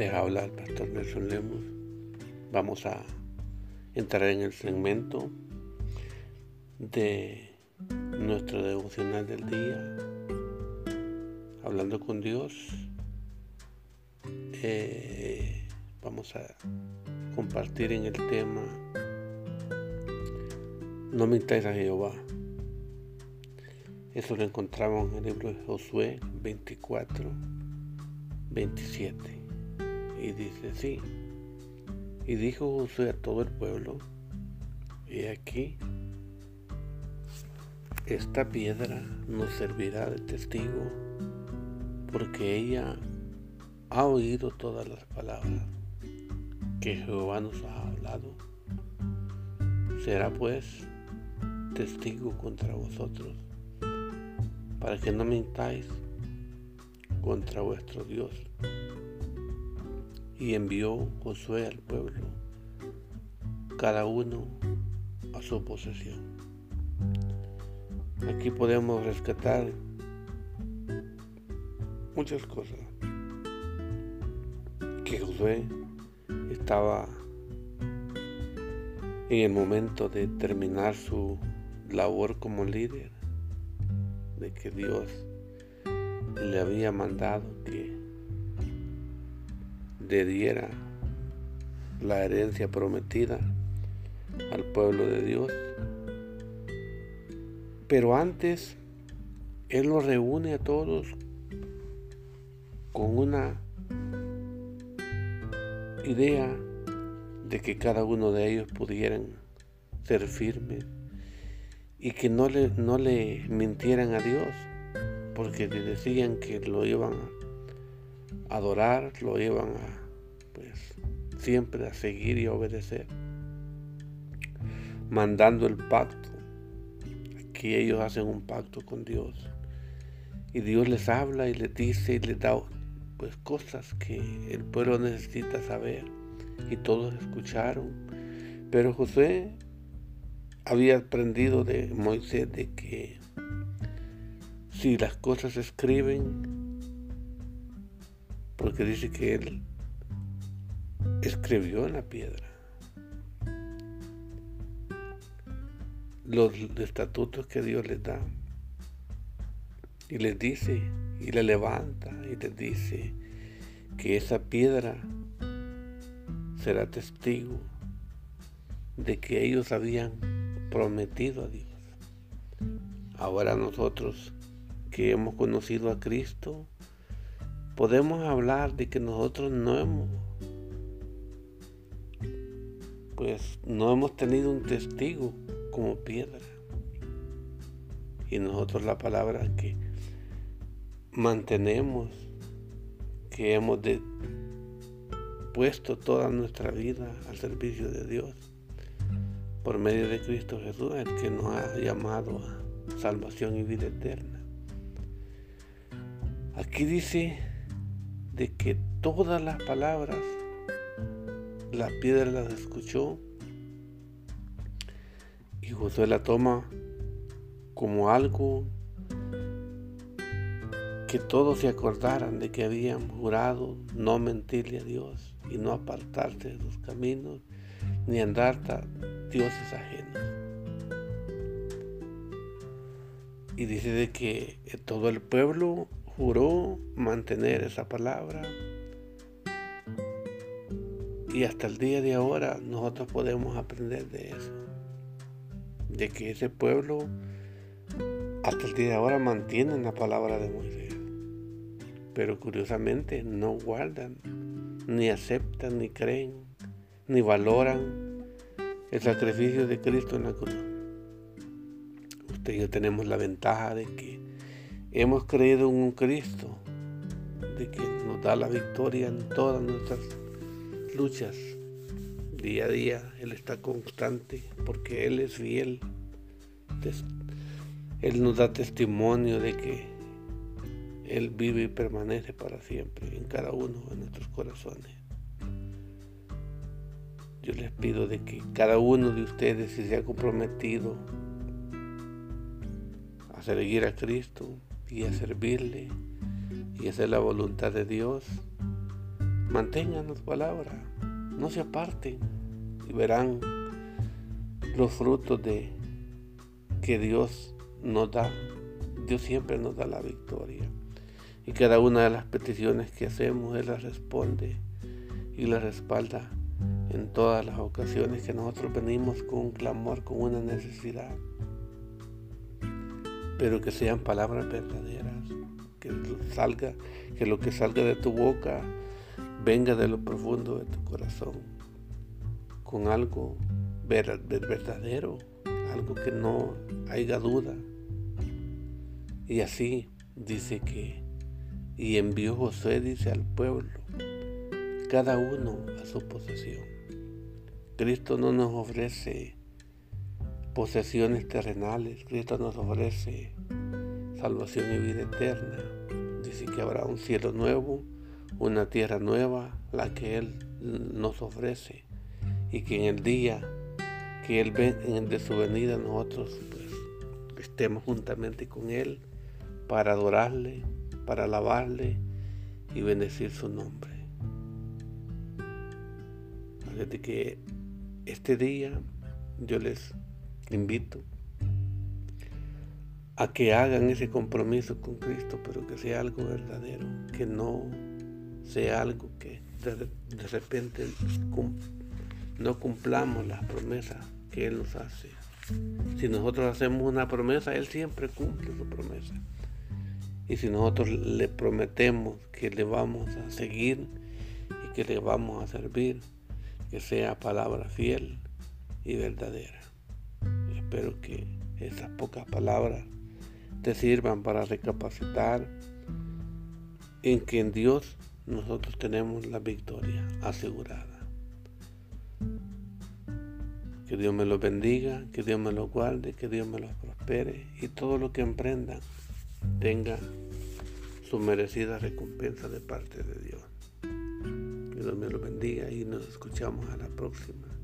Les habla el pastor Nelson Lemos. Vamos a entrar en el segmento de nuestro devocional del día, hablando con Dios. Eh, vamos a compartir en el tema No mintáis a Jehová. Eso lo encontramos en el libro de Josué 24, 27. Y dice así. Y dijo Josué a todo el pueblo, y aquí, esta piedra nos servirá de testigo, porque ella ha oído todas las palabras que Jehová nos ha hablado. Será pues testigo contra vosotros para que no mintáis contra vuestro Dios. Y envió Josué al pueblo, cada uno a su posesión. Aquí podemos rescatar muchas cosas. Que Josué estaba en el momento de terminar su labor como líder de que Dios le había mandado que le diera la herencia prometida al pueblo de Dios. Pero antes, Él los reúne a todos con una idea de que cada uno de ellos pudieran ser firmes y que no le, no le mintieran a Dios, porque le decían que lo iban a adorar, lo iban a, pues, siempre a seguir y a obedecer, mandando el pacto. Aquí ellos hacen un pacto con Dios y Dios les habla y les dice y les da pues cosas que el pueblo necesita saber y todos escucharon. Pero José había aprendido de Moisés de que si las cosas se escriben, porque dice que él escribió en la piedra los estatutos que Dios les da y les dice y le levanta y les dice que esa piedra será testigo de que ellos habían prometido a Dios. Ahora nosotros que hemos conocido a Cristo, podemos hablar de que nosotros no hemos, pues no hemos tenido un testigo como piedra. Y nosotros la palabra que mantenemos, que hemos puesto toda nuestra vida al servicio de Dios por medio de Cristo Jesús, el que nos ha llamado a salvación y vida eterna. Aquí dice de que todas las palabras la piedra las escuchó y Josué la toma como algo que todos se acordaran de que habían jurado no mentirle a Dios y no apartarse de sus caminos ni andar dioses ajenos. Y dice de que todo el pueblo juró mantener esa palabra. Y hasta el día de ahora nosotros podemos aprender de eso. De que ese pueblo hasta el día de ahora mantiene la palabra de Moisés. Pero curiosamente no guardan, ni aceptan, ni creen, ni valoran el sacrificio de Cristo en la cruz. Usted y yo tenemos la ventaja de que hemos creído en un Cristo, de que nos da la victoria en todas nuestras luchas. Día a día Él está constante porque Él es fiel. Él nos da testimonio de que Él vive y permanece para siempre en cada uno de nuestros corazones. Yo les pido de que cada uno de ustedes se haya comprometido a seguir a Cristo y a servirle y hacer la voluntad de Dios, mantengan palabra, no se aparten y verán los frutos de que Dios nos da. Dios siempre nos da la victoria. Y cada una de las peticiones que hacemos, Él las responde y las respalda en todas las ocasiones que nosotros venimos con un clamor, con una necesidad. Pero que sean palabras verdaderas, que salga, que lo que salga de tu boca venga de lo profundo de tu corazón, con algo verdadero, algo que no haya duda. Y así dice que, y envió José, dice al pueblo, cada uno a su posesión. Cristo no nos ofrece posesiones terrenales, Cristo nos ofrece salvación y vida eterna. Dice que habrá un cielo nuevo, una tierra nueva, la que Él nos ofrece, y que en el día que Él ve en el de su venida nosotros pues, estemos juntamente con Él para adorarle, para alabarle y bendecir su nombre. Así que este día yo les invito a que hagan ese compromiso con Cristo, pero que sea algo verdadero, que no sea algo que de, repente no cumplamos las promesas que Él nos hace. Si nosotros hacemos una promesa, Él siempre cumple su promesa. Y si nosotros le prometemos que le vamos a seguir y que le vamos a servir, que sea palabra fiel y verdadera. Espero que esas pocas palabras te sirvan para recapacitar en que en Dios nosotros tenemos la victoria asegurada. Que Dios me los bendiga, que Dios me los guarde, que Dios me los prospere y todo lo que emprendan tenga su merecida recompensa de parte de Dios. Que Dios me los bendiga y nos escuchamos a la próxima.